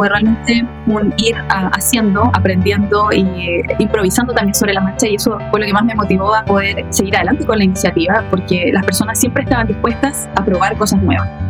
fue realmente un ir haciendo, aprendiendo y eh, improvisando también sobre la marcha y eso fue lo que más me motivó a poder seguir adelante con la iniciativa porque las personas siempre estaban dispuestas a probar cosas nuevas.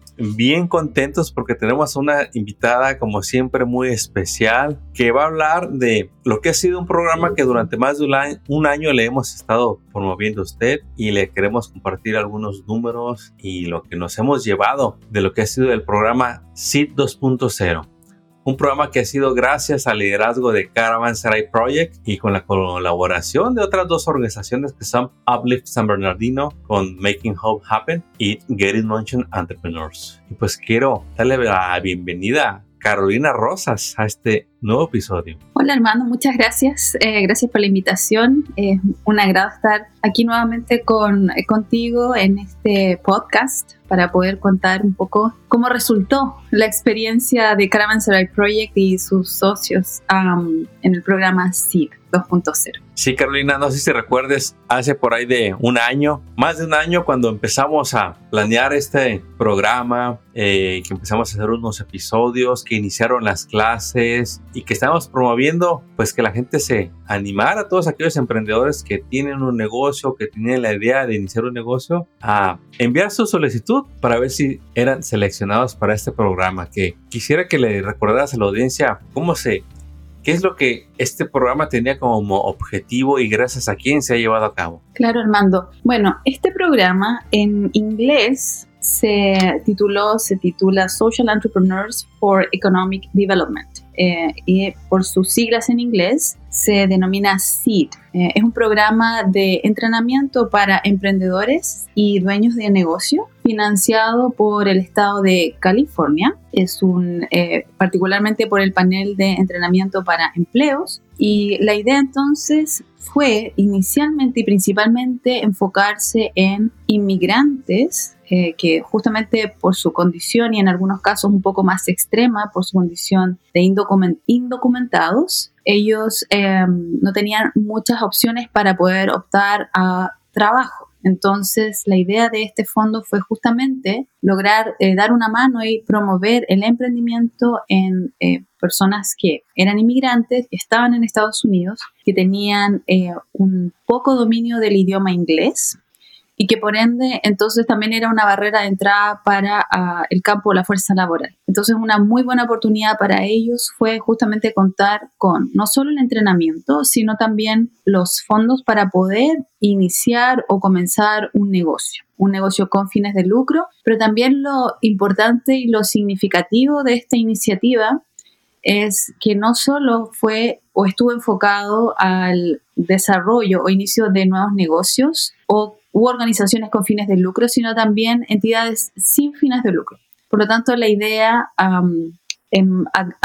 bien contentos porque tenemos una invitada como siempre muy especial que va a hablar de lo que ha sido un programa que durante más de un año, le hemos estado promoviendo a usted y le queremos compartir algunos números y lo que nos hemos llevado de lo que ha sido el programa SID 2.0 un programa que ha sido gracias al liderazgo de Caravanserai Project y con la colaboración de otras dos organizaciones que son Uplift San Bernardino con Making Hope Happen y Getting Motion Entrepreneurs. Y pues quiero darle la bienvenida Carolina Rosas a este nuevo episodio. Hola hermano, muchas gracias. Eh, gracias por la invitación. Es un agrado estar aquí nuevamente con, eh, contigo en este podcast para poder contar un poco cómo resultó la experiencia de Caravanserai Project y sus socios en el programa SEED 2.0. Sí, Carolina, no sé si recuerdes, hace por ahí de un año, más de un año, cuando empezamos a planear este programa, eh, que empezamos a hacer unos episodios, que iniciaron las clases y que estamos promoviendo, pues que la gente se animara, a todos aquellos emprendedores que tienen un negocio, que tienen la idea de iniciar un negocio, a enviar su solicitud para ver si eran seleccionados para este programa. Que quisiera que le recordaras a la audiencia cómo se ¿Qué es lo que este programa tenía como objetivo y gracias a quién se ha llevado a cabo? Claro, Armando. Bueno, este programa en inglés se tituló, se titula Social Entrepreneurs for Economic Development. Eh, y por sus siglas en inglés se denomina SEED. Eh, es un programa de entrenamiento para emprendedores y dueños de negocio financiado por el estado de California. Es un eh, particularmente por el panel de entrenamiento para empleos y la idea entonces fue inicialmente y principalmente enfocarse en inmigrantes eh, que justamente por su condición y en algunos casos un poco más extrema, por su condición de indocumentados, ellos em, no tenían muchas opciones para poder optar a trabajo. Entonces, la idea de este fondo fue justamente lograr eh, dar una mano y promover el emprendimiento en eh, personas que eran inmigrantes, que estaban en Estados Unidos, que tenían un poco dominio del idioma inglés y que por ende entonces también era una barrera de entrada para ah, el campo de la fuerza laboral. Entonces una muy buena oportunidad para ellos fue justamente contar con no solo el entrenamiento, sino también los fondos para poder iniciar o comenzar un negocio un negocio con fines de lucro, pero también lo importante y lo significativo de esta iniciativa es que no solo fue o estuvo enfocado al desarrollo o inicio de nuevos negocios o u organizaciones con fines de lucro, sino también entidades sin fines de lucro. Por lo tanto, la idea, a,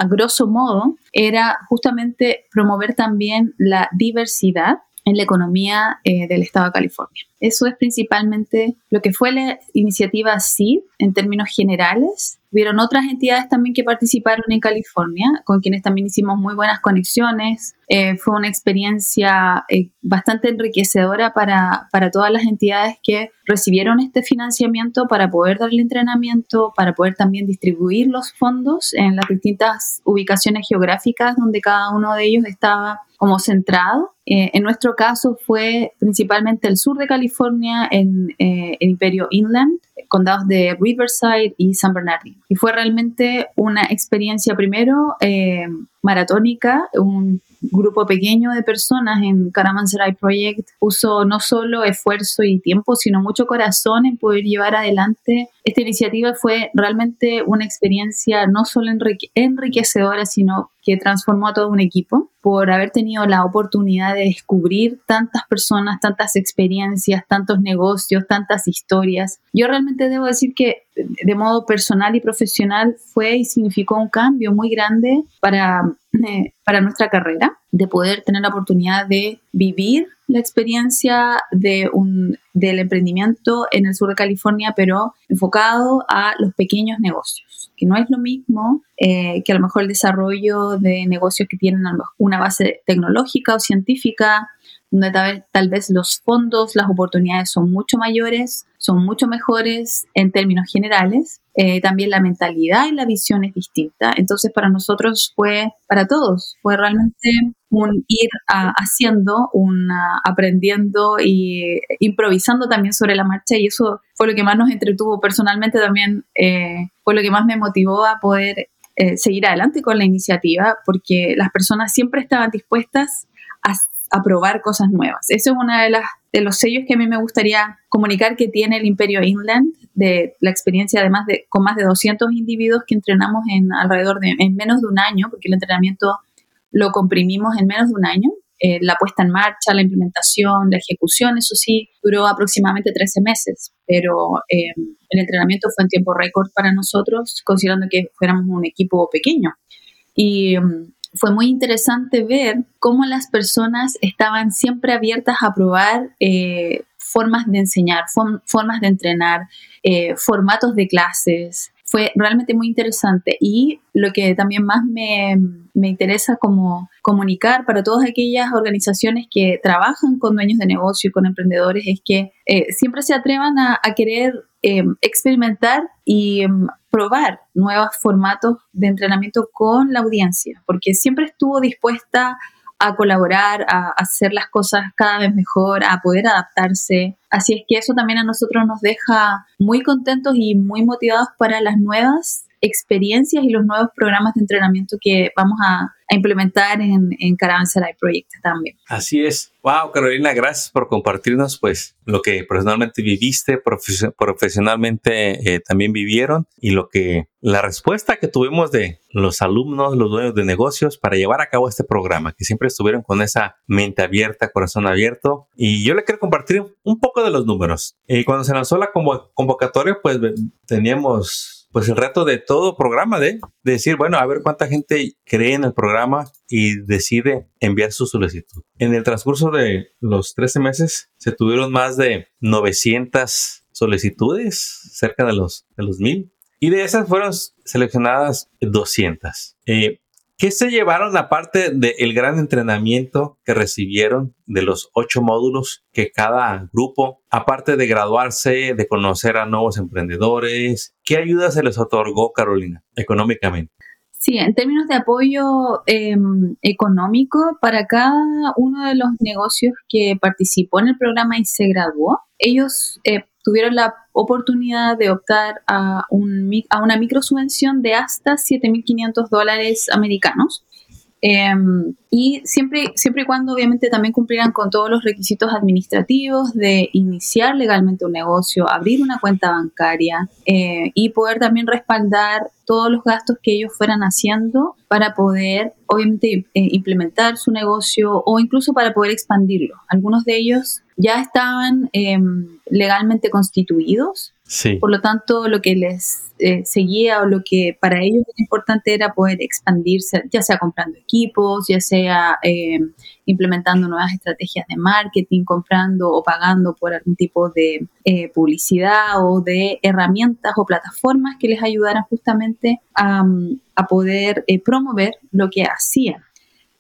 grosso modo, era justamente promover también la diversidad en la economía eh, del Estado de California. Eso es principalmente lo que fue la iniciativa SEED en términos generales. Hubieron otras entidades también que participaron en California, con quienes también hicimos muy buenas conexiones. Eh, fue una experiencia eh, bastante enriquecedora para, para todas las entidades que recibieron este financiamiento para poder darle entrenamiento, para poder también distribuir los fondos en las distintas ubicaciones geográficas donde cada uno de ellos estaba como centrado. Eh, en nuestro caso fue principalmente el sur de California, en el Imperio Inland, condados de Riverside y San Bernardino. Y fue realmente una experiencia primero eh, maratónica, un grupo pequeño de personas en Caravanserai Project puso no solo esfuerzo y tiempo, sino mucho corazón en poder llevar adelante esta iniciativa. Fue realmente una experiencia no solo enriquecedora, sino que transformó a todo un equipo por haber tenido la oportunidad de descubrir tantas personas, tantas experiencias, tantos negocios, tantas historias. Yo realmente debo decir que de modo personal y profesional fue y significó un cambio muy grande para, eh, para nuestra carrera, de poder tener la oportunidad de vivir la experiencia de un, del emprendimiento en el sur de California, pero enfocado a los pequeños negocios, que no es lo mismo eh, que a lo mejor el desarrollo de negocios que tienen una base tecnológica o científica, donde tal, vez los fondos, las oportunidades son mucho mayores, son mucho mejores en términos generales. Eh, también la mentalidad y la visión es distinta. Entonces para nosotros fue, para todos, fue realmente un ir haciendo, un aprendiendo y improvisando también sobre la marcha y eso fue lo que más nos entretuvo personalmente también, eh, fue lo que más me motivó a poder eh, seguir adelante con la iniciativa porque las personas siempre estaban dispuestas a a probar cosas nuevas. Eso es uno de, las, de los sellos que a mí me gustaría comunicar que tiene el Imperio Inland, de la experiencia además de con más de 200 individuos que entrenamos en alrededor de en menos de un año, porque el entrenamiento lo comprimimos en menos de un año. Eh, la puesta en marcha, la implementación, la ejecución, eso sí, duró aproximadamente 13 meses, pero eh, el entrenamiento fue en tiempo récord para nosotros, considerando que fuéramos un equipo pequeño. Y mm, fue muy interesante ver cómo las personas estaban siempre abiertas a probar eh, formas de enseñar, formas de entrenar, eh, formatos de clases. Fue realmente muy interesante y lo que también más me, interesa como comunicar para todas aquellas organizaciones que trabajan con dueños de negocio y con emprendedores es que eh, siempre se atrevan a, a querer experimentar y probar nuevos formatos de entrenamiento con la audiencia, porque siempre estuvo dispuesta a colaborar, a hacer las cosas cada vez mejor, a poder adaptarse. Así es que eso también a nosotros nos deja muy contentos y muy motivados para las nuevas experiencias y los nuevos programas de entrenamiento que vamos a, implementar en, en Caravanserai Project también. Así es. Wow, Carolina, gracias por compartirnos pues lo que personalmente viviste, profesionalmente eh, también vivieron y lo que la respuesta que tuvimos de los alumnos, los dueños de negocios para llevar a cabo este programa, que siempre estuvieron con esa mente abierta, corazón abierto. Y yo le quiero compartir un poco de los números. Y cuando se lanzó la convocatoria, pues teníamos pues el reto de todo programa de, decir, bueno, a ver cuánta gente cree en el programa y decide enviar su solicitud. En el transcurso de los 13 meses se tuvieron más de 900 solicitudes, cerca de los, de los 1000. Y de esas fueron seleccionadas 200. Eh, ¿Qué se llevaron aparte del gran entrenamiento que recibieron de los ocho módulos que cada grupo, aparte de graduarse, de conocer a nuevos emprendedores, qué ayuda se les otorgó, Carolina, económicamente? Sí, en términos de apoyo em, económico para cada uno de los negocios que participó en el programa y se graduó, ellos eh, tuvieron la oportunidad de optar a, un, a una microsubvención de hasta 7.500 dólares americanos. Em, y siempre, siempre y cuando obviamente también cumplieran con todos los requisitos administrativos de iniciar legalmente un negocio, abrir una cuenta bancaria eh, y poder también respaldar todos los gastos que ellos fueran haciendo para poder obviamente eh, implementar su negocio o incluso para poder expandirlo. Algunos de ellos ya estaban em, legalmente constituidos. Por lo tanto, lo que les eh, seguía o lo que para ellos era importante era poder expandirse, ya sea comprando equipos, ya sea em, implementando nuevas estrategias de marketing, comprando o pagando por algún tipo de eh, publicidad o de herramientas o plataformas que les ayudaran justamente a, a poder eh, promover lo que hacían.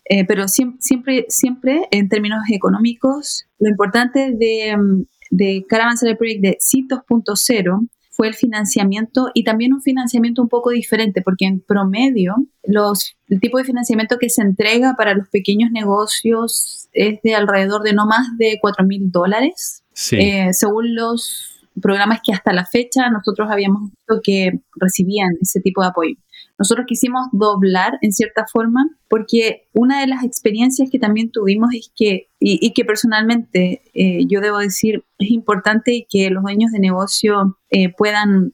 Eh, pero siempre, siempre, en términos económicos, lo importante de, mm, de Caravanserai Project de CIT 2.0 fue el financiamiento y también un financiamiento un poco diferente, porque en promedio los, el tipo de financiamiento que se entrega para los pequeños negocios es de alrededor de no más de 4 mil dólares, eh, según los programas que hasta la fecha nosotros habíamos visto que recibían ese tipo de apoyo. Nosotros quisimos doblar en cierta forma porque una de las experiencias que también tuvimos es que, y, que personalmente eh, yo debo decir, es importante que los dueños de negocio eh, puedan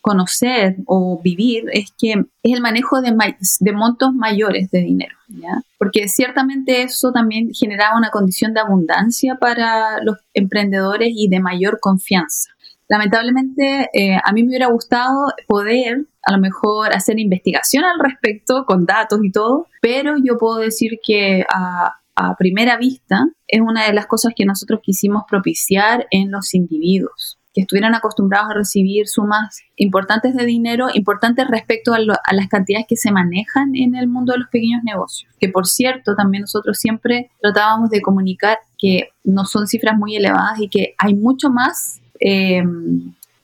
conocer o vivir es que es el manejo de, de montos mayores de dinero, ¿ya? Porque ciertamente eso también generaba una condición de abundancia para los emprendedores y de mayor confianza. Lamentablemente, eh, a mí me hubiera gustado poder a lo mejor hacer investigación al respecto con datos y todo, pero yo puedo decir que a, primera vista, es una de las cosas que nosotros quisimos propiciar en los individuos que estuvieran acostumbrados a recibir sumas importantes de dinero, importantes respecto a, las cantidades que se manejan en el mundo de los pequeños negocios. Que por cierto, también nosotros siempre tratábamos de comunicar que no son cifras muy elevadas y que hay mucho más eh,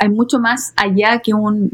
hay mucho más allá que, un,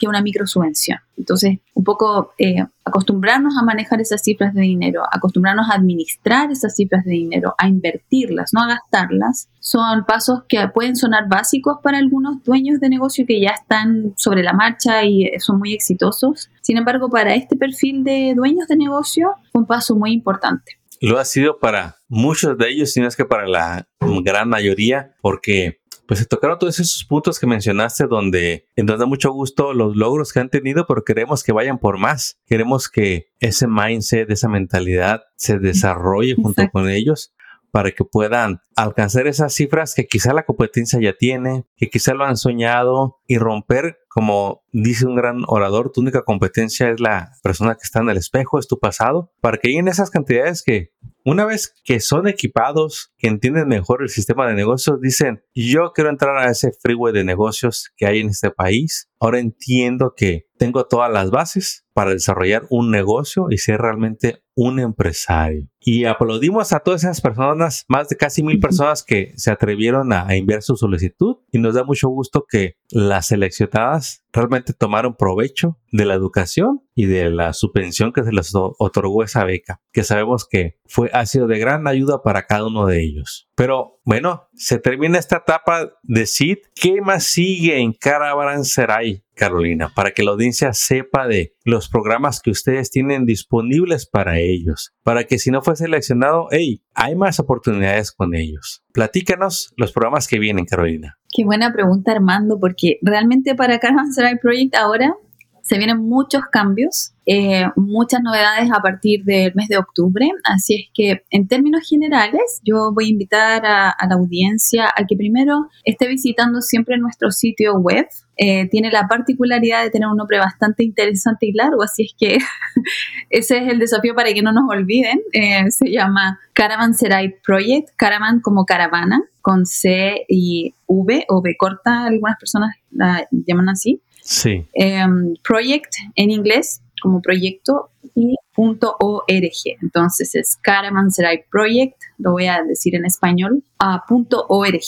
que una microsubvención. Entonces, un poco eh, acostumbrarnos a manejar esas cifras de dinero, acostumbrarnos a administrar esas cifras de dinero, a invertirlas, no a gastarlas, son pasos que pueden sonar básicos para algunos dueños de negocio que ya están sobre la marcha y son muy exitosos. Sin embargo, para este perfil de dueños de negocio, un paso muy importante. Lo ha sido para muchos de ellos, sino es que para la gran mayoría, porque pues se tocaron todos esos puntos que mencionaste donde nos da mucho gusto los logros que han tenido, pero queremos que vayan por más. Queremos que ese mindset, esa mentalidad se desarrolle junto con ellos para que puedan alcanzar esas cifras que quizá la competencia ya tiene, que quizá lo han soñado y romper, como dice un gran orador, tu única competencia es la persona que está en el espejo, es tu pasado, para que lleguen esas cantidades que una vez que son equipados, que entienden mejor el sistema de negocios, dicen, yo quiero entrar a ese freeway de negocios que hay en este país. Ahora entiendo que tengo todas las bases para desarrollar un negocio y ser realmente un empresario. Y aplaudimos a todas esas personas, más de casi mil personas que se atrevieron a, enviar su solicitud y nos da mucho gusto que las seleccionadas us realmente tomaron provecho de la educación y de la subvención que se les otorgó esa beca, que sabemos que fue, ha sido de gran ayuda para cada uno de ellos. Pero bueno, se termina esta etapa de SID. ¿Qué más sigue en Caravanserai, Carolina? Para que la audiencia sepa de los programas que ustedes tienen disponibles para ellos. Para que si no fue seleccionado, hey, hay más oportunidades con ellos. Platícanos los programas que vienen, Carolina. Qué buena pregunta, Armando, porque realmente para Caravanserai Project ahora se vienen muchos cambios, eh, muchas novedades a partir del mes de octubre, así es que en términos generales yo voy a invitar a, la audiencia a que primero esté visitando siempre nuestro sitio web. Eh, tiene la particularidad de tener un nombre bastante interesante y largo, así es que ese es el desafío para que no nos olviden. Eh, se llama Caravanserai Project, Caravan como caravana, con C y V o V corta, algunas personas la llaman así. Sí. Em, project en inglés como proyecto y .org. Entonces es Caravanserai Project, lo voy a decir en español, a .org.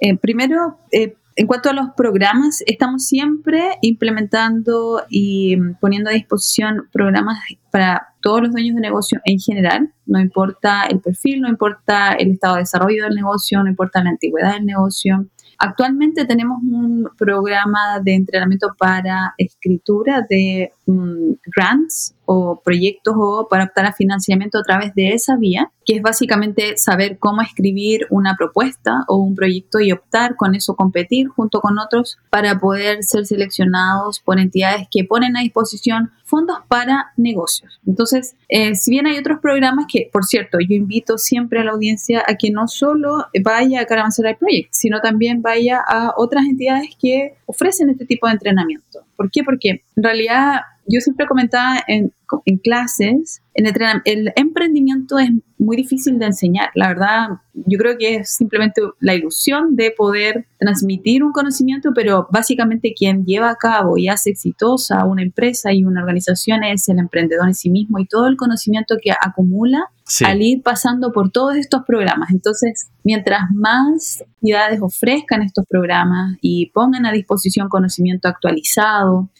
Eh, primero, eh, en cuanto a los programas, estamos siempre implementando y poniendo a disposición programas para todos los dueños de negocio en general, no importa el perfil, no importa el estado de desarrollo del negocio, no importa la antigüedad del negocio, Actualmente tenemos un programa de entrenamiento para escritura de mm, grants o proyectos o para optar a financiamiento a través de esa vía, que es básicamente saber cómo escribir una propuesta o un proyecto y optar con eso, competir junto con otros para poder ser seleccionados por entidades que ponen a disposición fondos para negocios. Entonces, eh, si bien hay otros programas que, por cierto, yo invito siempre a la audiencia a que no solo vaya a Caravanserai Project, sino también vaya a otras entidades que ofrecen este tipo de entrenamiento. ¿Por qué? Porque en realidad yo siempre comentaba en, en clases, en el, el, emprendimiento es muy difícil de enseñar. La verdad, yo creo que es simplemente la ilusión de poder transmitir un conocimiento, pero básicamente quien lleva a cabo y hace exitosa una empresa y una organización es el emprendedor en sí mismo y todo el conocimiento que acumula al ir pasando por todos estos programas. Entonces, mientras más entidades ofrezcan estos programas y pongan a disposición conocimiento actualizado,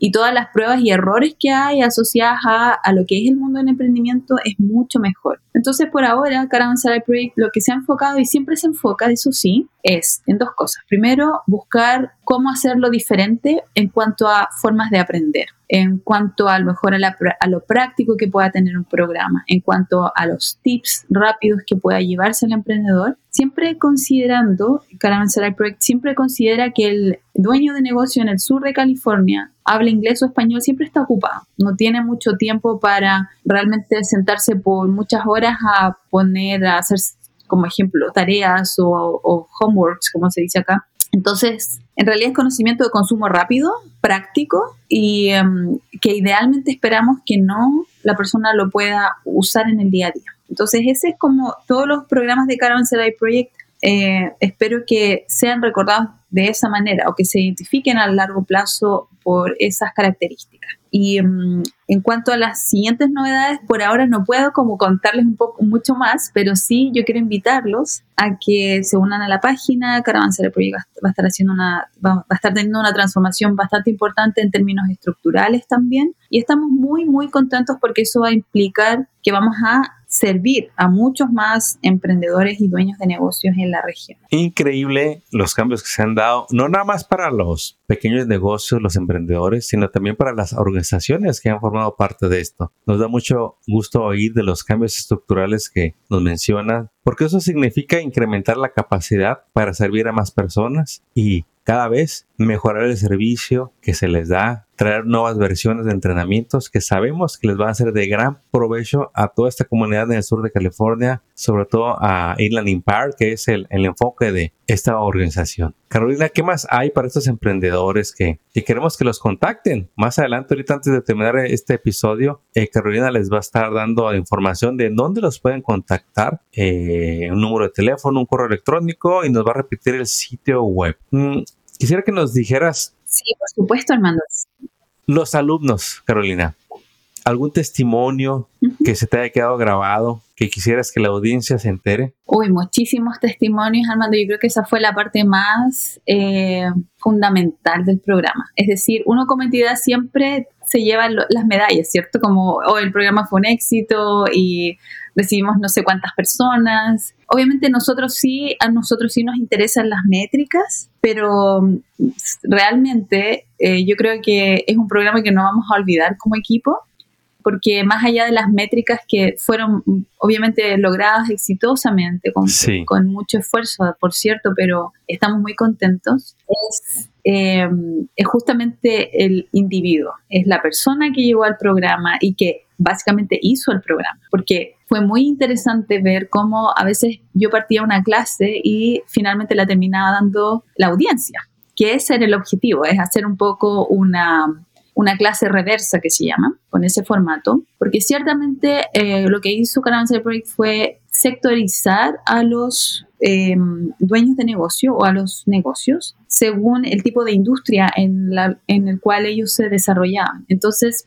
y todas las pruebas y errores que hay asociadas a, lo que es el mundo del emprendimiento es mucho mejor. Entonces, por ahora, Caravanserai Project lo que se ha enfocado y siempre se enfoca, eso sí, es en dos cosas. Primero, buscar cómo hacerlo diferente en cuanto a formas de aprender en cuanto a lo mejor a, lo práctico que pueda tener un programa, en cuanto a los tips rápidos que pueda llevarse el emprendedor, siempre considerando, Caravanserai Project siempre considera que el dueño de negocio en el sur de California habla inglés o español, siempre está ocupado, no tiene mucho tiempo para realmente sentarse por muchas horas a poner, a hacer como ejemplo tareas o, o homeworks, como se dice acá. Entonces, en realidad es conocimiento de consumo rápido, práctico y em, que idealmente esperamos que no la persona lo pueda usar en el día a día. Entonces, ese es como todos los programas de Caravan Project. Eh, espero que sean recordados de esa manera o que se identifiquen a largo plazo por esas características. Y mm, en cuanto a las siguientes novedades, por ahora no puedo como contarles un poco mucho más, pero sí yo quiero invitarlos a que se unan a la página. Caravanserai Project va a estar haciendo una, va a estar teniendo una transformación bastante importante en términos estructurales también. Y estamos muy, muy contentos porque eso va a implicar que vamos a servir a muchos más emprendedores y dueños de negocios en la región. Increíble los cambios que se han dado, no nada más para los pequeños negocios, los emprendedores, sino también para las organizaciones que han formado parte de esto. Nos da mucho gusto oír de los cambios estructurales que nos mencionan, porque eso significa incrementar la capacidad para servir a más personas y cada vez mejorar el servicio que se les da, traer nuevas versiones de entrenamientos que sabemos que les van a ser de gran provecho a toda esta comunidad en el sur de California, sobre todo a Inland Empire, que es el, enfoque de esta organización. Carolina, ¿qué más hay para estos emprendedores que, queremos que los contacten? Más adelante, ahorita antes de terminar este episodio, eh, Carolina les va a estar dando información de dónde los pueden contactar, eh, un número de teléfono, un correo electrónico y nos va a repetir el sitio web. Mm, quisiera que nos dijeras. Sí, por supuesto, Armando. Los alumnos, Carolina, ¿algún testimonio que se te haya quedado grabado que quisieras que la audiencia se entere? Uy, muchísimos testimonios, Armando. Yo creo que esa fue la parte más eh, fundamental del programa. Es decir, uno como entidad siempre se lleva las medallas, ¿cierto? Como, oh, el programa fue un éxito y recibimos no sé cuántas personas. Obviamente nosotros sí, a nosotros sí nos interesan las métricas, pero mm, realmente eh, yo creo que es un programa que no vamos a olvidar como equipo porque más allá de las métricas que fueron mm, obviamente logradas exitosamente, con, con mucho esfuerzo, por cierto, pero estamos muy contentos, es, em, es, justamente el individuo, es la persona que llegó al programa y que básicamente hizo el programa, porque fue muy interesante ver cómo a veces yo partía una clase y finalmente la terminaba dando la audiencia, que ese era el objetivo, es hacer un poco una una clase reversa que se llama, con ese formato, porque ciertamente eh, lo que hizo Caravanserai Project fue sectorizar a los em, dueños de negocio o a los negocios según el tipo de industria en, la, en el cual ellos se desarrollaban. Entonces,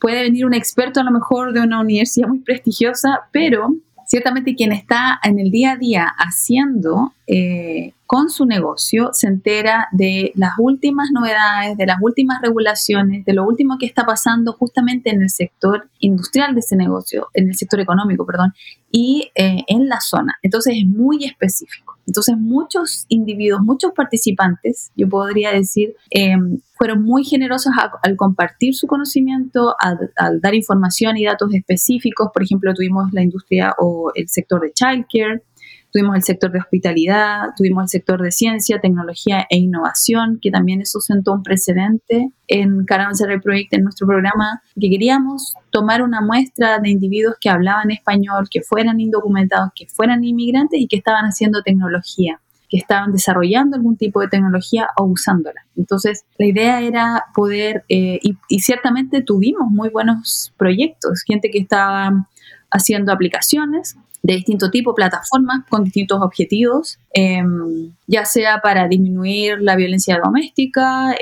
puede venir un experto a lo mejor de una universidad muy prestigiosa, pero ciertamente quien está en el día a día haciendo eh, con su negocio se entera de las últimas novedades, de las últimas regulaciones, de lo último que está pasando justamente en el sector industrial de ese negocio, en el sector económico, perdón, y eh, en la zona. Entonces es muy específico. Entonces muchos individuos, muchos participantes, yo podría decir, eh, fueron muy generosos al compartir su conocimiento, al, dar información y datos específicos. Por ejemplo, tuvimos la industria o el sector de childcare, Tuvimos el sector de hospitalidad, tuvimos el sector de ciencia, tecnología e innovación, que también eso sentó un precedente en Caravanserai Project, en nuestro programa, que queríamos tomar una muestra de individuos que hablaban español, que fueran indocumentados, que fueran inmigrantes y que estaban haciendo tecnología que estaban desarrollando algún tipo de tecnología o usándola. Entonces, la idea era poder, eh, y, y, ciertamente tuvimos muy buenos proyectos, gente que estaba haciendo aplicaciones de distinto tipo, plataformas con distintos objetivos, em, ya sea para disminuir la violencia doméstica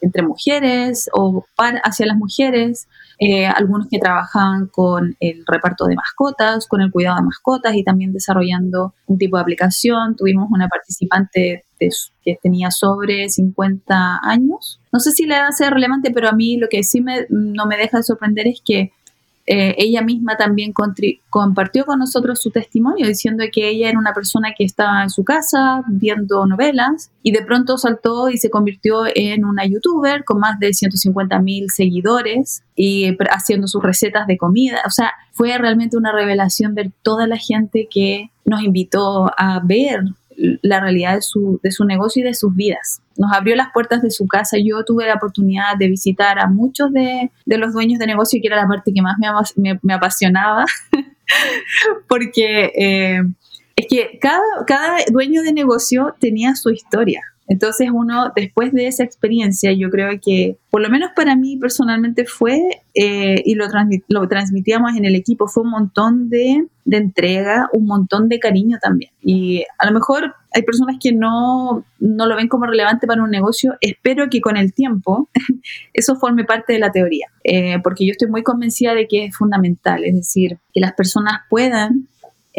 entre mujeres o para, hacia las mujeres, eh, algunos que trabajan con el reparto de mascotas, con el cuidado de mascotas y también desarrollando un tipo de aplicación. Tuvimos una participante que tenía sobre 50 años. No sé si le edad ser relevante, pero a mí lo que sí me, no me deja de sorprender es que eh, ella misma también compartió con nosotros su testimonio diciendo que ella era una persona que estaba en su casa viendo novelas y de pronto saltó y se convirtió en una youtuber con más de 150 mil seguidores y haciendo sus recetas de comida. O sea, fue realmente una revelación ver toda la gente que nos invitó a ver la realidad de su, de su negocio y de sus vidas. Nos abrió las puertas de su casa. Yo tuve la oportunidad de visitar a muchos de, de los dueños de negocio, que era la parte que más me, me, apasionaba, porque eh, es que cada, cada dueño de negocio tenía su historia. Entonces uno, después de esa experiencia, yo creo que, por lo menos para mí personalmente fue, eh, y lo, lo, transmitíamos en el equipo, fue un montón de, de, entrega, un montón de cariño también. Y a lo mejor hay personas que no, no lo ven como relevante para un negocio. Espero que con el tiempo eso forme parte de la teoría, eh, porque yo estoy muy convencida de que es fundamental, es decir, que las personas puedan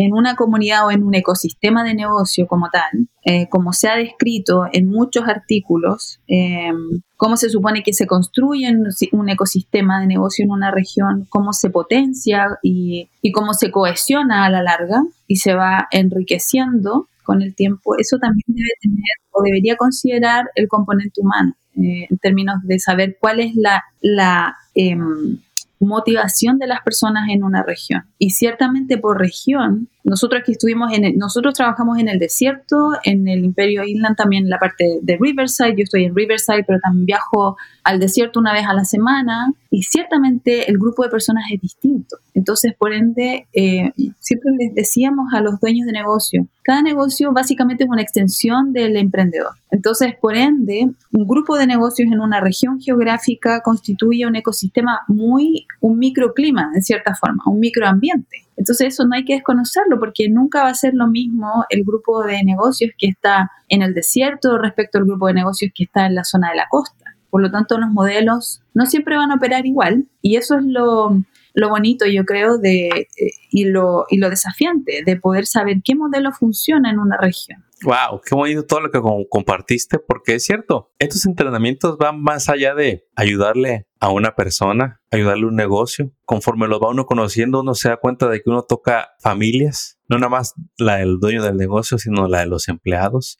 en una comunidad o en un ecosistema de negocio como tal, eh, como se ha descrito en muchos artículos, eh, cómo se supone que se construye un ecosistema de negocio en una región, cómo se potencia y, cómo se cohesiona a la larga y se va enriqueciendo con el tiempo, eso también debe tener o debería considerar el componente humano eh, en términos de saber cuál es la, la em, motivación de las personas en una región. Y ciertamente por región, nosotros aquí estuvimos en nosotros trabajamos en el desierto, en el Imperio Inland también la parte de Riverside, yo estoy en Riverside, pero también viajo al desierto una vez a la semana y ciertamente el grupo de personas es distinto. Entonces, por ende, eh, siempre les decíamos a los dueños de negocio, cada negocio básicamente es una extensión del emprendedor. Entonces, por ende, un grupo de negocios en una región geográfica constituye un ecosistema muy, un microclima, en cierta forma, un microambiente. Entonces eso no hay que desconocerlo porque nunca va a ser lo mismo el grupo de negocios que está en el desierto respecto al grupo de negocios que está en la zona de la costa. Por lo tanto, los modelos no siempre van a operar igual y eso es lo, lo bonito, yo creo, de, eh, y, lo, y lo desafiante de poder saber qué modelo funciona en una región. Wow, qué bonito todo lo que compartiste, porque es cierto, estos entrenamientos van más allá de ayudarle a una persona, ayudarle a un negocio. Conforme lo va uno conociendo, uno se da cuenta de que uno toca familias, no nada más la del dueño del negocio, sino la de los empleados,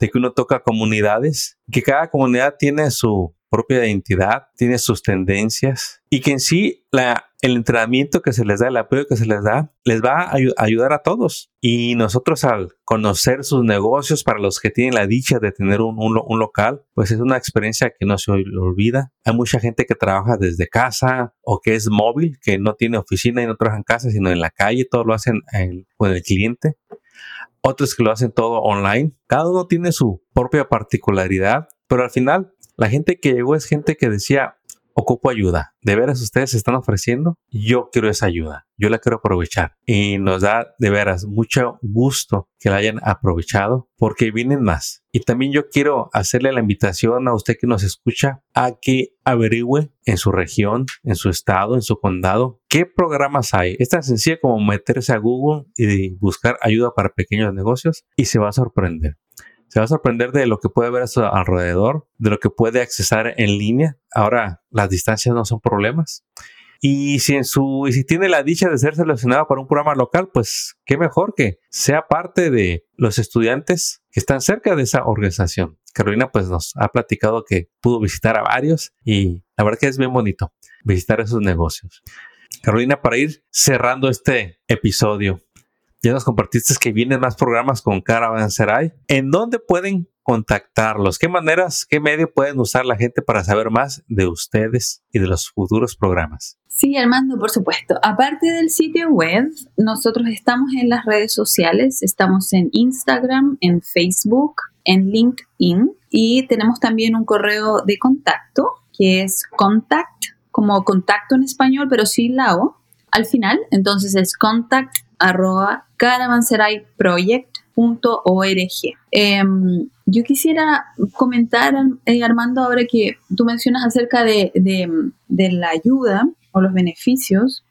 de que uno toca comunidades, que cada comunidad tiene su propia identidad, tiene sus tendencias y que en sí la, el entrenamiento que se les da, el apoyo que se les da, les va a ayudar a todos. Y nosotros al conocer sus negocios, para los que tienen la dicha de tener un, un, local, pues es una experiencia que no se olvida. Hay mucha gente que trabaja desde casa o que es móvil, que no tiene oficina y no trabaja en casa, sino en la calle, todo lo hacen con el cliente otros que lo hacen todo online. Cada uno tiene su propia particularidad, pero al final la gente que llegó es gente que decía, ocupo ayuda. De veras ustedes se están ofreciendo, yo quiero esa ayuda, yo la quiero aprovechar. Y nos da de veras mucho gusto que la hayan aprovechado porque vienen más. Y también yo quiero hacerle la invitación a usted que nos escucha a que averigüe en su región, en su estado, en su condado, qué programas hay. Es tan sencillo como meterse a Google y buscar ayuda para pequeños negocios y se va a sorprender se va a sorprender de lo que puede ver a su alrededor, de lo que puede accesar en línea. Ahora, las distancias no son problemas. Y si y si tiene la dicha de ser seleccionado para un programa local, pues qué mejor que sea parte de los estudiantes que están cerca de esa organización. Carolina pues nos ha platicado que pudo visitar a varios y la verdad que es bien bonito visitar esos negocios. Carolina, para ir cerrando este episodio, ya nos compartiste que vienen más programas con Caravanserai. ¿En dónde pueden contactarlos? ¿Qué maneras, qué medio pueden usar la gente para saber más de ustedes y de los futuros programas? Sí, Armando, por supuesto. Aparte del sitio web, nosotros estamos en las redes sociales, estamos en Instagram, en Facebook, en LinkedIn y tenemos también un correo de contacto que es contact, como contacto en español, pero sin la O al final. Entonces es contact arroba caravanseraiproject.org. Em, yo quisiera comentar, eh, Armando, ahora que tú mencionas acerca de, la ayuda o los beneficios,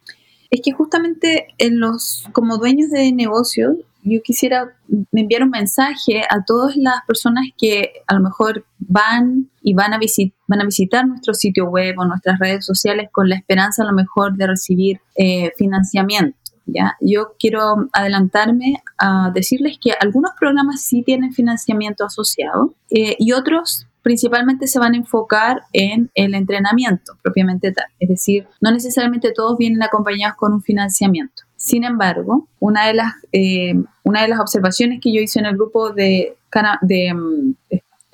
es que justamente en los, como dueños de negocios, yo quisiera enviar un mensaje a todas las personas que a lo mejor van y van a, van a visitar nuestro sitio web o nuestras redes sociales con la esperanza a lo mejor de recibir eh, financiamiento. ¿Ya? Yo quiero adelantarme a decirles que algunos programas sí tienen financiamiento asociado eh, y otros principalmente se van a enfocar en el entrenamiento propiamente tal. Es decir, no necesariamente todos vienen acompañados con un financiamiento. Sin embargo, una de las, eh, una de las observaciones que yo hice en el grupo de, de, mm,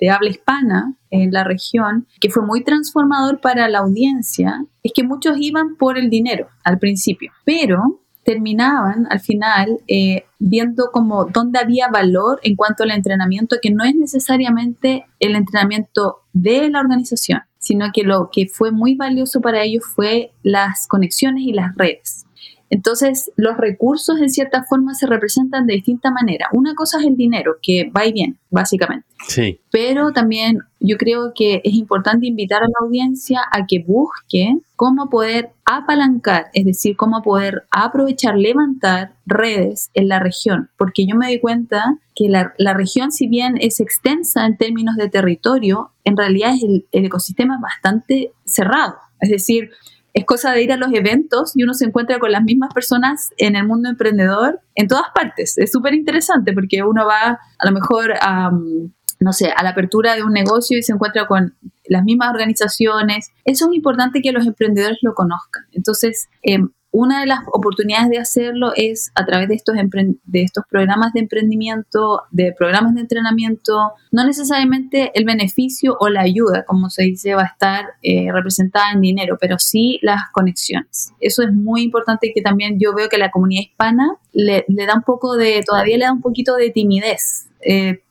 de habla hispana en la región, que fue muy transformador para la audiencia, es que muchos iban por el dinero al principio, pero terminaban al final eh, viendo como dónde había valor en cuanto al entrenamiento, que no es necesariamente el entrenamiento de la organización, sino que lo que fue muy valioso para ellos fue las conexiones y las redes. Entonces, los recursos en cierta forma se representan de distinta manera. Una cosa es el dinero, que va y viene, básicamente. Sí. Pero también yo creo que es importante invitar a la audiencia a que busque cómo poder apalancar, es decir, cómo poder aprovechar, levantar redes en la región, porque yo me doy cuenta que la, región, si bien es extensa en términos de territorio, en realidad el, el ecosistema es bastante cerrado. Es decir, es cosa de ir a los eventos y uno se encuentra con las mismas personas en el mundo emprendedor en todas partes. Es súper interesante porque uno va a lo mejor a, mm, no sé, a la apertura de un negocio y se encuentra con las mismas organizaciones. Eso es importante que los emprendedores lo conozcan. Entonces, eh, una de las oportunidades de hacerlo es a través de estos, programas de emprendimiento, de programas de entrenamiento. No necesariamente el beneficio o la ayuda, como se dice, va a estar eh, representada en dinero, pero sí las conexiones. Eso es muy importante que también yo veo que la comunidad hispana le, le da un poco de, todavía le da un poquito de timidez eh,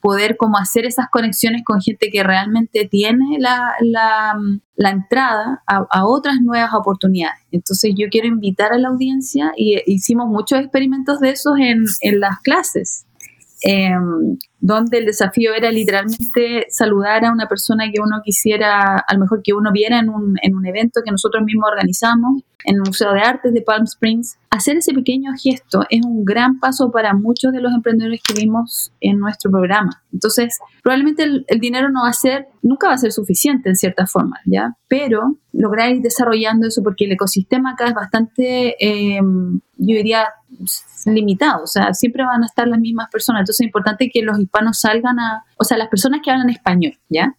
poder como hacer esas conexiones con gente que realmente tiene la, la, entrada a, otras nuevas oportunidades. Entonces yo quiero invitar a la audiencia y hicimos muchos experimentos de esos en, en las clases. Em, donde el desafío era literalmente saludar a una persona que uno quisiera, a lo mejor que uno viera en un, en un evento que nosotros mismos organizamos en el Museo de Artes de Palm Springs. Hacer ese pequeño gesto es un gran paso para muchos de los emprendedores que vimos en nuestro programa. Entonces, probablemente el, dinero no va a ser, nunca va a ser suficiente en cierta forma, ¿ya? Pero lograr ir desarrollando eso porque el ecosistema acá es bastante, em, yo diría, limitado, o sea, siempre van a estar las mismas personas. Entonces es importante que los hispanos salgan a, o sea, las personas que hablan español, ¿ya?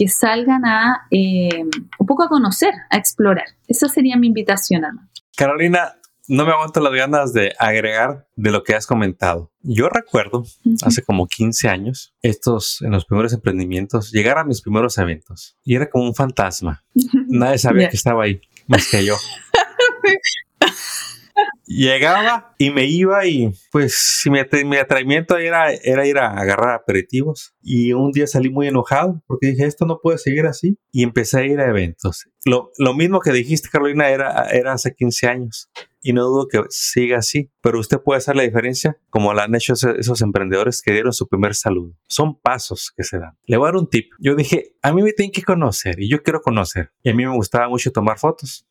Que salgan a eh, un poco a conocer, a explorar. Esa sería mi invitación, hermano. Carolina, no me aguanto las ganas de agregar de lo que has comentado. Yo recuerdo hace como 15 años, estos en los primeros emprendimientos, llegar a mis primeros eventos y era como un fantasma. Nadie sabía que estaba ahí, más que yo. Llegaba y me iba y pues mi, mi atrevimiento era, era ir a agarrar aperitivos y un día salí muy enojado porque dije esto no puede seguir así y empecé a ir a eventos. Lo, lo mismo que dijiste Carolina era, era hace 15 años y no dudo que siga así, pero usted puede hacer la diferencia como la han hecho esos emprendedores que dieron su primer saludo. Son pasos que se dan. Le voy a dar un tip. Yo dije, a mí me tienen que conocer y yo quiero conocer. Y a mí me gustaba mucho tomar fotos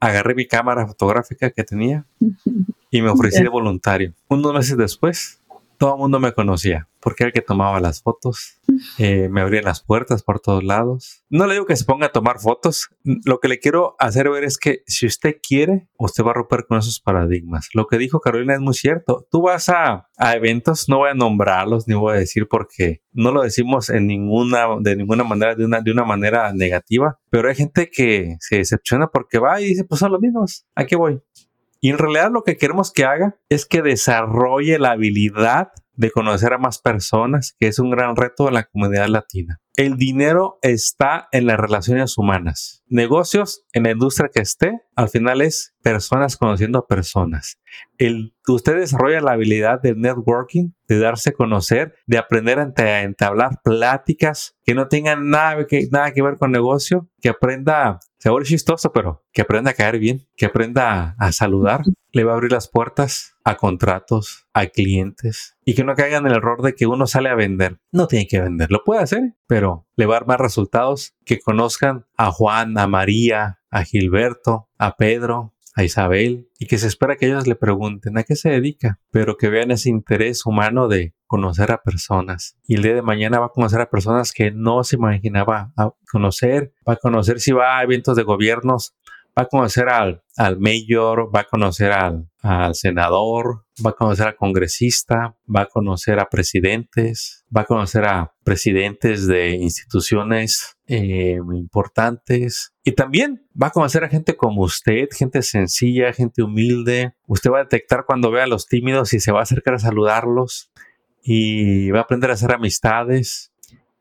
agarré mi cámara fotográfica que tenía y me ofrecí de voluntario. Unos meses después, todo el mundo me conocía porque era el que tomaba las fotos, eh, me abría las puertas por todos lados. No le digo que se ponga a tomar fotos, lo que le quiero hacer ver es que si usted quiere, usted va a romper con esos paradigmas. Lo que dijo Carolina es muy cierto. Tú vas a, a eventos, no voy a nombrarlos ni voy a decir porque no lo decimos en ninguna, de ninguna manera, de una, de una manera negativa, pero hay gente que se decepciona porque va y dice, pues son los mismos, aquí voy. Y en realidad lo que queremos que haga es que desarrolle la habilidad de conocer a más personas, que es un gran reto de la comunidad latina. El dinero está en las relaciones humanas. Negocios en la industria que esté, al final es personas conociendo a personas. El, usted desarrolla la habilidad del networking, de darse a conocer, de aprender a entablar pláticas que no tengan nada que, nada que ver con negocio, que aprenda, seguro chistoso, pero que aprenda a caer bien, que aprenda a saludar, le va a abrir las puertas a contratos, a clientes y que no caigan en el error de que uno sale a vender. No tiene que vender, lo puede hacer, pero le va a dar más resultados que conozcan a Juan, a María, a Gilberto, a Pedro, a Isabel y que se espera que ellos le pregunten a qué se dedica, pero que vean ese interés humano de conocer a personas. Y el día de mañana va a conocer a personas que no se imaginaba conocer, va a conocer si va a eventos de gobiernos, va a conocer al, al mayor, va a conocer al, al senador, va a conocer al congresista, va a conocer a presidentes, va a conocer a presidentes de instituciones eh, importantes y también va a conocer a gente como usted, gente sencilla, gente humilde. Usted va a detectar cuando ve a los tímidos y se va a acercar a saludarlos y va a aprender a hacer amistades.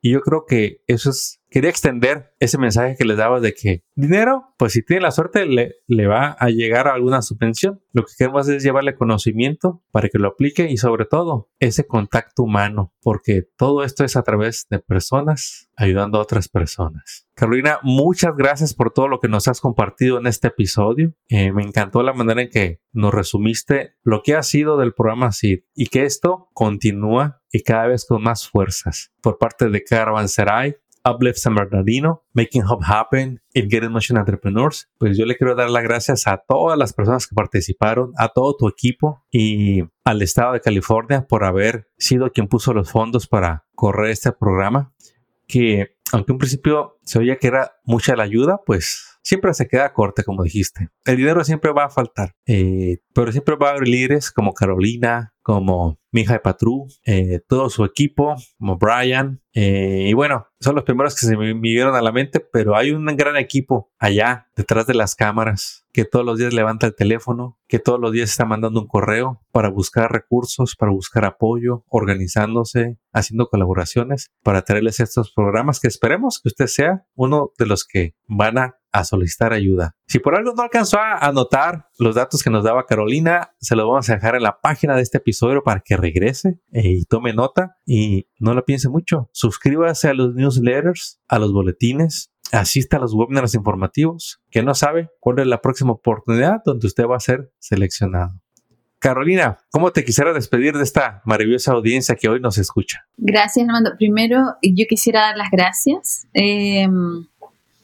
Y yo creo que eso es quería extender ese mensaje que les daba de que dinero, pues si tiene la suerte, le, va a llegar a alguna subvención. Lo que queremos es llevarle conocimiento para que lo aplique y sobre todo ese contacto humano, porque todo esto es a través de personas ayudando a otras personas. Carolina, muchas gracias por todo lo que nos has compartido en este episodio. Eh, me encantó la manera en que nos resumiste lo que ha sido del programa SID y que esto continúa y cada vez con más fuerzas por parte de Caravanserai Uplift San Bernardino, Making Hub Happen y Getting Motion Entrepreneurs. Pues yo le quiero dar las gracias a todas las personas que participaron, a todo tu equipo y al Estado de California por haber sido quien puso los fondos para correr este programa. Que aunque en principio se oía que era mucha la ayuda, pues siempre se queda corta, como dijiste. El dinero siempre va a faltar, eh, pero siempre va a haber líderes como Carolina, como Mija de Patrú, eh, todo su equipo, como Brian. Eh, y bueno, son los primeros que se me vinieron a la mente, pero hay un gran equipo allá detrás de las cámaras que todos los días levanta el teléfono, que todos los días está mandando un correo para buscar recursos, para buscar apoyo, organizándose, haciendo colaboraciones para traerles estos programas que esperemos que usted sea uno de los que van a a solicitar ayuda. Si por algo no alcanzó a anotar los datos que nos daba Carolina, se los vamos a dejar en la página de este episodio para que regrese eh, y tome nota y no lo piense mucho. Suscríbase a los newsletters, a los boletines, asista a los webinars informativos, que no sabe cuál es la próxima oportunidad donde usted va a ser seleccionado. Carolina, ¿cómo te quisiera despedir de esta maravillosa audiencia que hoy nos escucha? Gracias, Armando. Primero, yo quisiera dar las gracias. Eh,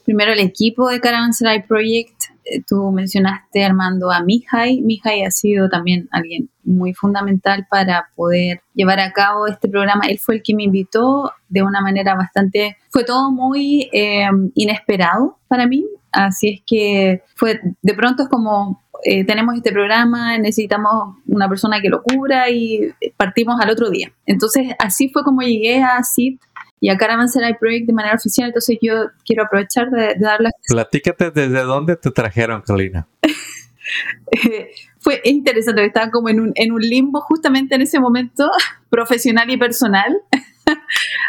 primero el equipo de Caravanserai Project. Eh, tú mencionaste, Armando, a Mihai. Mihai ha sido también alguien muy fundamental para poder llevar a cabo este programa. Él fue el que me invitó de una manera bastante... Fue todo muy eh, inesperado para mí. Así es que fue, de pronto es como eh, tenemos este programa, necesitamos una persona que lo cubra y partimos al otro día. Entonces, así fue como llegué a CIT y a Caravanserai Project de manera oficial. Entonces yo quiero aprovechar de, de darles... Platícate desde dónde te trajeron, Carolina. fue interesante, estaban como en un, en un limbo justamente en ese momento, profesional y personal.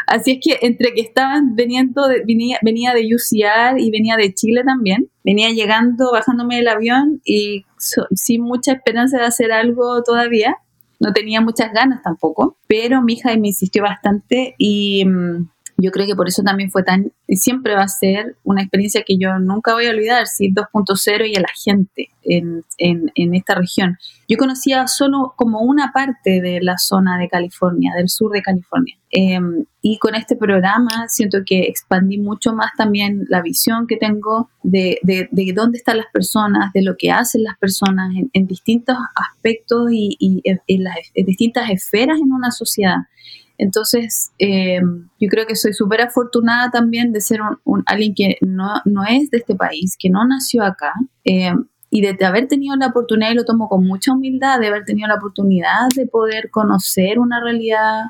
Así es que entre que estaban veniendo, venía, venía de UCR y venía de Chile también, venía llegando, bajándome del avión y sin mucha esperanza de hacer algo todavía no tenía muchas ganas tampoco, pero mi hija me insistió bastante y mm, yo creo que por eso también fue tan, siempre va a ser una experiencia que yo nunca voy a olvidar, sí, 2.0 y a la gente en, en, esta región. Yo conocía solo como una parte de la zona de California, del sur de California. Em, y con este programa siento que expandí mucho más también la visión que tengo de, de, de dónde están las personas, de lo que hacen las personas en, distintos aspectos y, y en las distintas esferas en una sociedad. Entonces, eh, yo creo que soy súper afortunada también de ser un, alguien que no, no, es de este país, que no nació acá, eh, y de, haber tenido la oportunidad, y lo tomo con mucha humildad, de haber tenido la oportunidad de poder conocer una realidad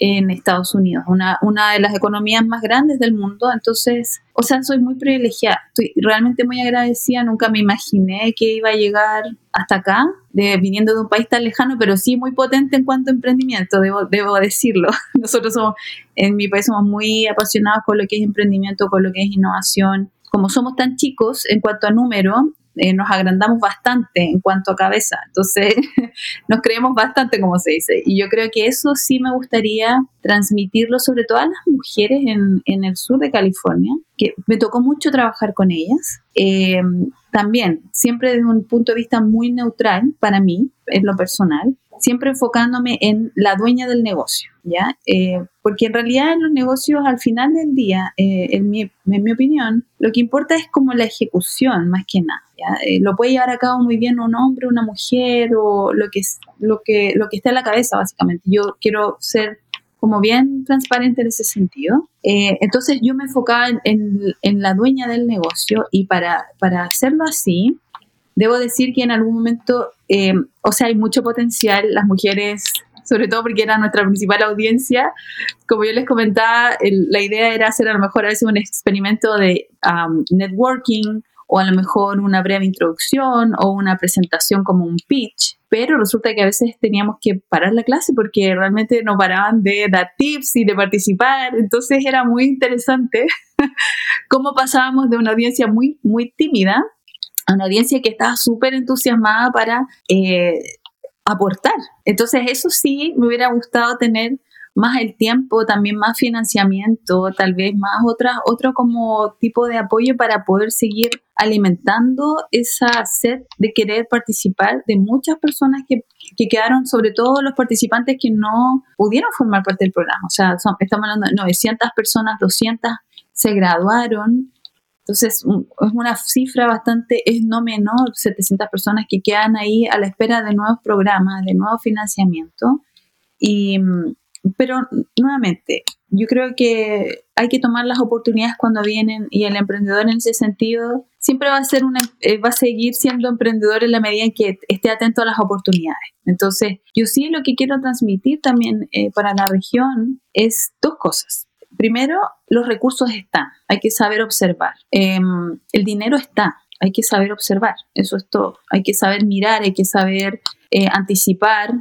en Estados Unidos, una, una de las economías más grandes del mundo. Entonces, o sea, soy muy privilegiada, estoy realmente muy agradecida, nunca me imaginé que iba a llegar hasta acá, de, viniendo de un país tan lejano, pero sí muy potente en cuanto a emprendimiento, debo, debo decirlo. Nosotros somos, en mi país somos muy apasionados con lo que es emprendimiento, con lo que es innovación. Como somos tan chicos en cuanto a número, eh, nos agrandamos bastante en cuanto a cabeza. Entonces, nos creemos bastante, como se dice. Y yo creo que eso sí me gustaría transmitirlo, sobre todo a las mujeres en, el sur de California, que me tocó mucho trabajar con ellas. Eh, también, siempre desde un punto de vista muy neutral para mí, en lo personal, siempre enfocándome en la dueña del negocio, ¿ya? Eh, porque en realidad en los negocios al final del día, eh, en, mi, en, mi, opinión, lo que importa es como la ejecución más que nada, ¿ya? Eh, lo puede llevar a cabo muy bien un hombre, una mujer o lo que, lo que, lo que está en la cabeza básicamente. Yo quiero ser como bien transparente en ese sentido. entonces yo me enfocaba en, en, la dueña del negocio y para, para hacerlo así, debo decir que en algún momento, eh, o sea, hay mucho potencial, las mujeres, sobre todo porque era nuestra principal audiencia, como yo les comentaba, la idea era hacer a lo mejor a veces un experimento de um, networking o a lo mejor una breve introducción o una presentación como un pitch. Pero resulta que a veces teníamos que parar la clase porque realmente no paraban de dar tips y de participar, entonces era muy interesante cómo pasábamos de una audiencia muy, muy tímida a una audiencia que estaba súper entusiasmada para eh, aportar. Entonces eso sí me hubiera gustado tener más el tiempo, también más financiamiento, tal vez más otra, otro como tipo de apoyo para poder seguir alimentando esa sed de querer participar de muchas personas que, que quedaron, sobre todo los participantes que no pudieron formar parte del programa. O sea, estamos hablando de 900 personas, 200 se graduaron. Entonces, es una cifra bastante, es no menor, 700 personas que quedan ahí a la espera de nuevos programas, de nuevo financiamiento. Y, pero nuevamente, yo creo que hay que tomar las oportunidades cuando vienen y el emprendedor en ese sentido siempre va a ser eh, va a seguir siendo emprendedor en la medida en que esté atento a las oportunidades. Entonces, yo sí lo que quiero transmitir también eh, para la región es dos cosas. Primero, los recursos están, hay que saber observar. Em, el dinero está, hay que saber observar, eso es todo. Hay que saber mirar, hay que saber eh, anticipar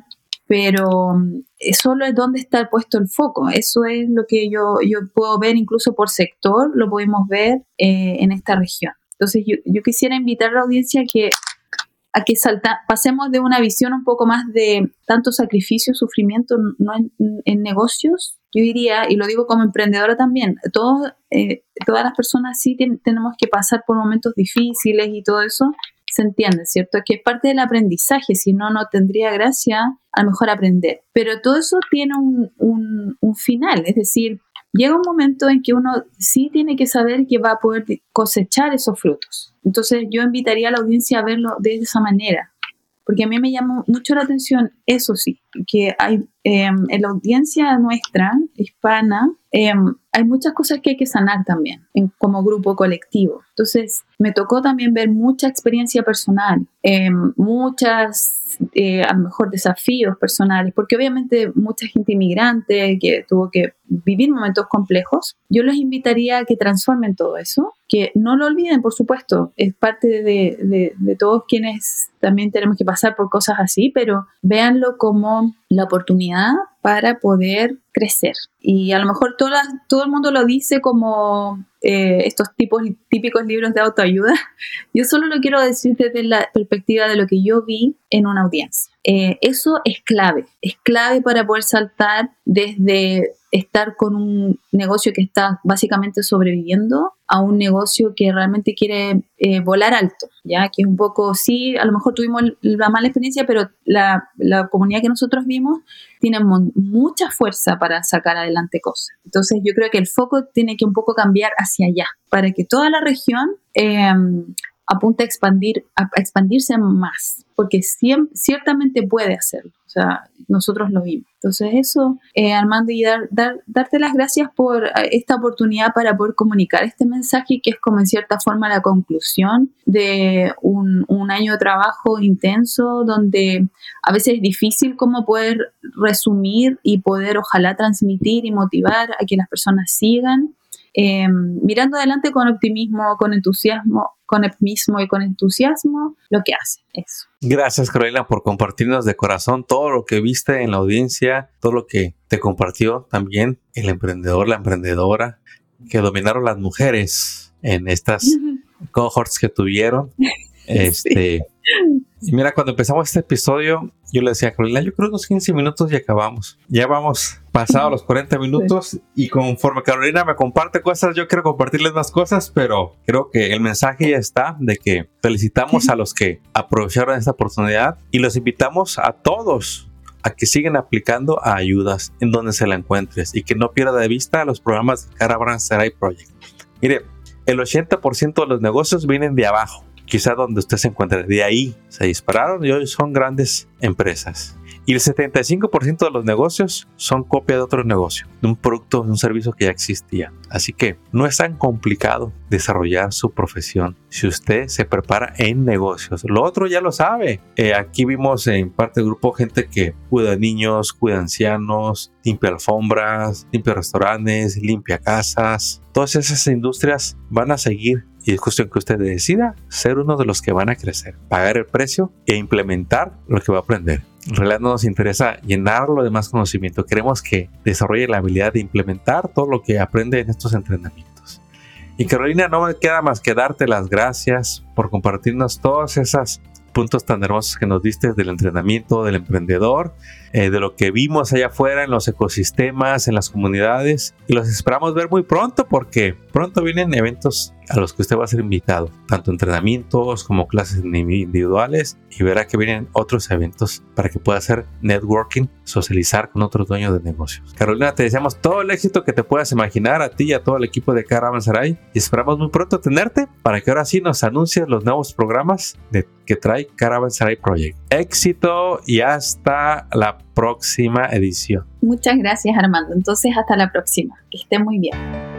pero mm, solo es donde está puesto el foco. Eso es lo que yo, yo puedo ver incluso por sector, lo podemos ver eh, en esta región. Entonces yo, yo, quisiera invitar a la audiencia a que, a que salta, pasemos de una visión un poco más de tanto sacrificio, sufrimiento no en, negocios, yo diría, y lo digo como emprendedora también, todos, eh, todas las personas sí tenemos que pasar por momentos difíciles y todo eso, se entiende, ¿cierto? Que es parte del aprendizaje, si no, no tendría gracia a lo mejor aprender. Pero todo eso tiene un, un, final, es decir, llega un momento en que uno sí tiene que saber que va a poder cosechar esos frutos. Entonces yo invitaría a la audiencia a verlo de esa manera, porque a mí me llama mucho la atención, eso sí, que hay em, en la audiencia nuestra, hispana, em, hay muchas cosas que hay que sanar también como grupo colectivo. Entonces, me tocó también ver mucha experiencia personal, em, muchas, eh, a lo mejor, desafíos personales, porque obviamente mucha gente inmigrante que tuvo que vivir momentos complejos. Yo los invitaría a que transformen todo eso, que no lo olviden, por supuesto, es parte de, de, todos quienes también tenemos que pasar por cosas así, pero véanlo como la oportunidad para poder crecer. Y a lo mejor todo el mundo lo dice como eh, estos tipos, típicos libros de autoayuda. Yo solo lo quiero decir desde la perspectiva de lo que yo vi en una audiencia. Eh, eso es clave, es clave para poder saltar desde estar con un negocio que está básicamente sobreviviendo a un negocio que realmente quiere eh, volar alto, ya que es un poco, sí, a lo mejor tuvimos la mala experiencia, pero la, la comunidad que nosotros vimos tiene mucha fuerza para sacar adelante cosas. Entonces yo creo que el foco tiene que un poco cambiar hacia allá, para que toda la región eh, apunte a, expandir, a expandirse más, porque ciertamente puede hacerlo. O sea, nosotros lo vimos. Entonces eso, eh, Armando, y dar, darte las gracias por eh, esta oportunidad para poder comunicar este mensaje que es como en cierta forma la conclusión de un, un año de trabajo intenso donde a veces es difícil como poder resumir y poder ojalá transmitir y motivar a que las personas sigan Em, mirando adelante con optimismo, con entusiasmo, con optimismo y con entusiasmo lo que hace. Eso. Gracias, Carolina, por compartirnos de corazón todo lo que viste en la audiencia, todo lo que te compartió también el emprendedor, la emprendedora, que dominaron las mujeres en estas cohorts que tuvieron. Este, y mira, cuando empezamos este episodio, yo le decía a Carolina, yo creo unos 15 minutos y acabamos. Ya vamos pasado los 40 minutos y conforme Carolina me comparte cosas, yo quiero compartirles más cosas, pero creo que el mensaje ya está de que felicitamos a los que aprovecharon esta oportunidad y los invitamos a todos a que sigan aplicando a ayudas en donde se la encuentres y que no pierda de vista los programas de Caravan Serai Project. Mire, el 80% de los negocios vienen de abajo quizá donde usted se encuentre. De ahí se dispararon y hoy son grandes empresas. Y el 75% de los negocios son copia de otro negocio, de un producto, de un servicio que ya existía. Así que no es tan complicado desarrollar su profesión si usted se prepara en negocios. Lo otro ya lo sabe. Eh, aquí vimos en parte del grupo gente que cuida niños, cuida ancianos, limpia alfombras, limpia restaurantes, limpia casas. Todas esas industrias van a seguir y es cuestión que usted decida ser uno de los que van a crecer, pagar el precio e implementar lo que va a aprender. En realidad no nos interesa llenarlo de más conocimiento, queremos que desarrolle la habilidad de implementar todo lo que aprende en estos entrenamientos. Y Carolina, no me queda más que darte las gracias por compartirnos todas esas puntos tan hermosos que nos diste del entrenamiento del emprendedor, eh, de lo que vimos allá afuera en los ecosistemas, en las comunidades. Y los esperamos ver muy pronto porque pronto vienen eventos a los que usted va a ser invitado, tanto entrenamientos como clases individuales y verá que vienen otros eventos para que pueda hacer networking, socializar con otros dueños de negocios. Carolina, te deseamos todo el éxito que te puedas imaginar a ti y a todo el equipo de Caravanserai y esperamos muy pronto tenerte para que ahora sí nos anuncies los nuevos programas de, que trae Caravanserai Project. Éxito y hasta la próxima edición. Muchas gracias Armando. Entonces hasta la próxima. Que esté muy bien.